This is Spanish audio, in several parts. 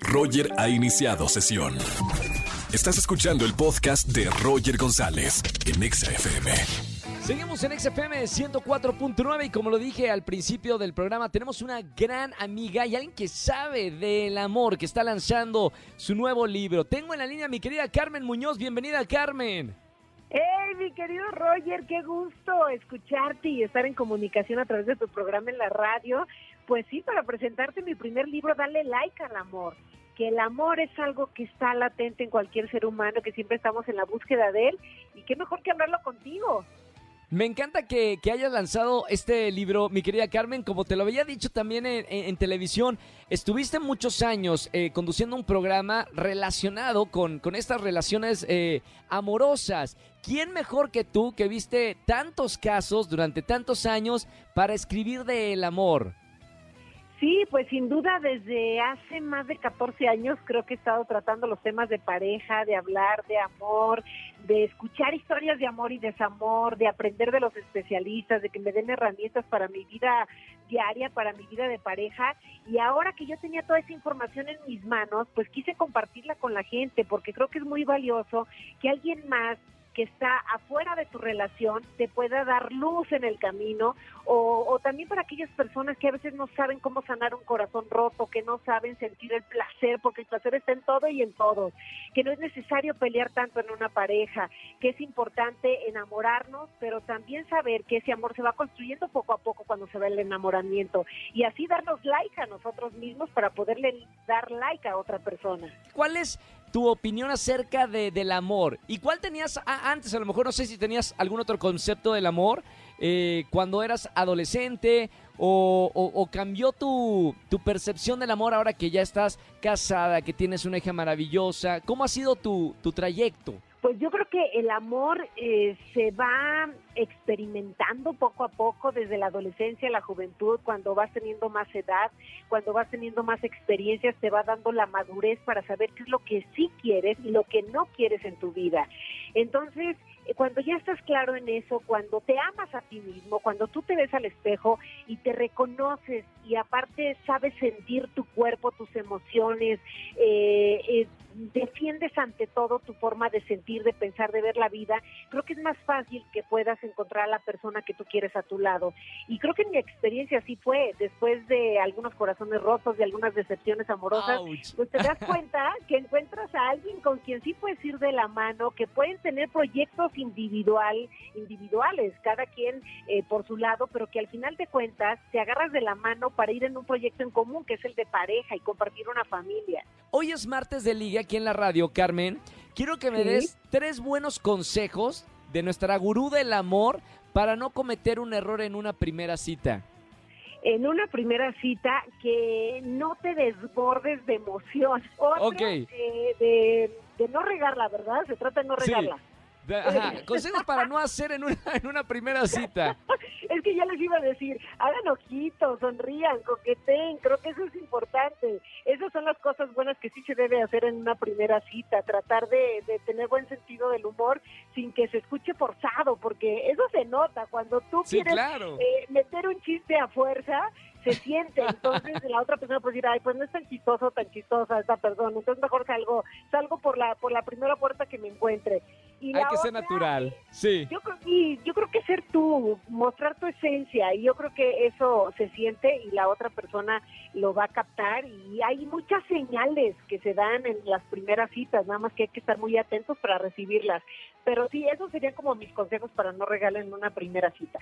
Roger ha iniciado sesión. Estás escuchando el podcast de Roger González en Exa FM. Seguimos en XFM 104.9 y como lo dije al principio del programa, tenemos una gran amiga y alguien que sabe del amor, que está lanzando su nuevo libro. Tengo en la línea a mi querida Carmen Muñoz. Bienvenida, Carmen. ¡Hey, mi querido Roger! ¡Qué gusto escucharte y estar en comunicación a través de tu programa en la radio! Pues sí, para presentarte mi primer libro, Dale Like al Amor. Que el amor es algo que está latente en cualquier ser humano, que siempre estamos en la búsqueda de él. Y qué mejor que hablarlo contigo. Me encanta que, hayas lanzado este libro, mi querida Carmen. Como te lo había dicho también en, televisión, estuviste muchos años eh, conduciendo un programa relacionado con, con estas relaciones eh, amorosas. ¿Quién mejor que tú, que viste tantos casos durante tantos años, para escribir del amor? Sí, pues sin duda desde hace más de 14 años creo que he estado tratando los temas de pareja, de hablar de amor, de escuchar historias de amor y desamor, de aprender de los especialistas, de que me den herramientas para mi vida diaria, para mi vida de pareja. Y ahora que yo tenía toda esa información en mis manos, pues quise compartirla con la gente porque creo que es muy valioso que alguien más que está afuera de tu relación te pueda dar luz en el camino o, o, también para aquellas personas que a veces no saben cómo sanar un corazón roto, que no saben sentir el placer, porque el placer está en todo y en todos, que no es necesario pelear tanto en una pareja, que es importante enamorarnos, pero también saber que ese amor se va construyendo poco a poco cuando se va el enamoramiento y así darnos like a nosotros mismos para poderle dar like a otra persona. ¿Cuál es tu opinión acerca de, del amor. ¿Y cuál tenías antes? A lo mejor no sé si tenías algún otro concepto del amor eh, cuando eras adolescente o, o, o cambió tu, tu, percepción del amor ahora que ya estás casada, que tienes una hija maravillosa. ¿Cómo ha sido tu, tu trayecto? Pues yo creo que el amor eh, se va experimentando poco a poco desde la adolescencia, la juventud, cuando vas teniendo más edad, cuando vas teniendo más experiencias, te va dando la madurez para saber qué es lo que sí quieres y lo que no quieres en tu vida. Entonces, cuando ya estás claro en eso, cuando te amas a ti mismo, cuando tú te ves al espejo y te reconoces y aparte sabes sentir tu cuerpo, tus emociones, eh, eh, defiendes ante todo tu forma de sentir, de pensar, de ver la vida, creo que es más fácil que puedas encontrar a la persona que tú quieres a tu lado. Y creo que en mi experiencia así fue, después de algunos corazones rotos, de algunas decepciones amorosas, Ouch. pues te das cuenta que encuentras a alguien con quien sí puedes ir de la mano, que pueden tener proyectos individual, individuales, cada quien eh, por su lado, pero que al final de cuentas te agarras de la mano para ir en un proyecto en común, que es el de pareja y compartir una familia. Hoy es martes de liga aquí en la radio, Carmen. Quiero que me ¿Sí? des tres buenos consejos de nuestra gurú del amor para no cometer un error en una primera cita. En una primera cita, que no te desbordes de emoción. Otro, okay. de, de, de, no regarla, ¿verdad? Se trata de no regarla. Sí. Ajá. Consejos para no hacer en una, en una primera cita. es que ya les iba a decir, hagan ojitos, sonrían, coqueteen, creo que eso es importante. Esas son las cosas buenas que sí se debe hacer en una primera cita, tratar de, de tener buen sentido del humor sin que se escuche forzado, porque eso se nota cuando tú sí, quieres claro. eh, meter un chiste a fuerza, se siente, entonces la otra persona puede decir, ay, pues no es tan chistoso, tan chistosa esta persona, entonces mejor salgo, salgo por la, por la primera puerta que me encuentre. Y Hay que otra, ser natural, sí. Yo creo, y yo creo que ser tú, mostrar tu esencia, y yo creo que eso se siente y la otra persona lo va a captar, y hay muchas señales que se dan en las primeras citas, nada más que hay que estar muy atentos para recibirlas. Pero sí, esos serían como mis consejos para no regalen una primera cita.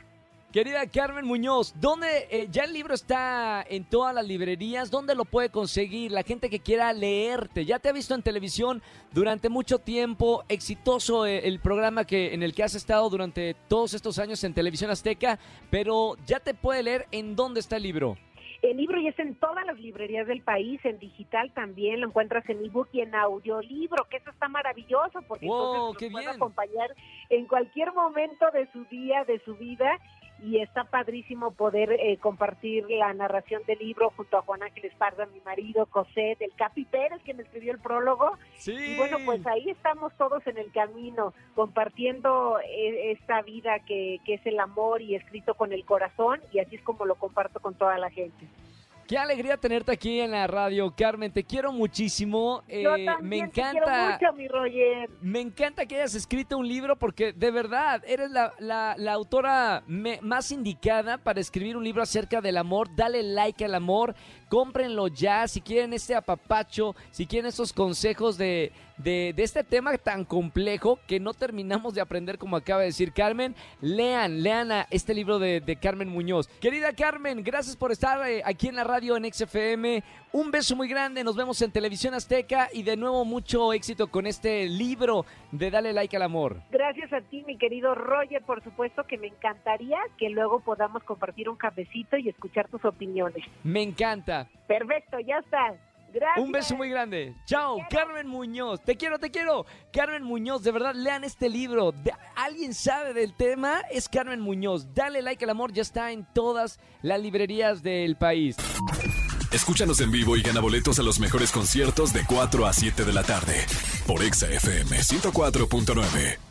Querida Carmen Muñoz, ¿dónde eh, ya el libro está en todas las librerías? ¿Dónde lo puede conseguir la gente que quiera leerte? Ya te ha visto en televisión durante mucho tiempo, exitoso el, el programa que en el que has estado durante todos estos años en Televisión Azteca, pero ya te puede leer en dónde está el libro. El libro ya está en todas las librerías del país, en digital también, lo encuentras en ebook y en audiolibro, que eso está maravilloso porque wow, entonces qué puede acompañar en cualquier momento de su día, de su vida y está padrísimo poder eh, compartir la narración del libro junto a Juan Ángel Esparza, mi marido, Cosette, el Capi Pérez, que me escribió el prólogo. Sí. Y bueno, pues ahí estamos todos en el camino, compartiendo eh, esta vida que, que es el amor y escrito con el corazón, y así es como lo comparto con toda la gente. Qué alegría tenerte aquí en la radio, Carmen. Te quiero muchísimo. Yo Eh, también me te encanta. quiero mucho, mi Roger. Me encanta que hayas escrito un libro porque de verdad eres la, la- la autora me- más indicada para escribir un libro acerca del amor. Dale like al amor, cómprenlo ya. Si quieren este apapacho, si quieren esos consejos de, de, de este tema tan complejo que no terminamos de aprender como acaba de decir Carmen, lean, lean a este libro de, de Carmen Muñoz. Querida Carmen, gracias por estar eh, aquí en la radio en XFM. Un beso muy grande, nos vemos en Televisión Azteca y de nuevo mucho éxito con este libro de Dale like al amor. Gracias a ti, mi querido Roger. Por supuesto que me encantaría que luego podamos compartir un cafecito y escuchar tus opiniones. Me encanta. Perfecto, ya está. Gracias. Un beso muy grande. Chao, Carmen Muñoz. Te quiero, te quiero. Carmen Muñoz, de verdad, lean este libro. ¿Alguien sabe del tema? Es Carmen Muñoz. Dale like al amor, ya está en todas las librerías del país. Escúchanos en vivo y gana boletos a los mejores conciertos de 4 a 7 de la tarde por Exa FM 104.9.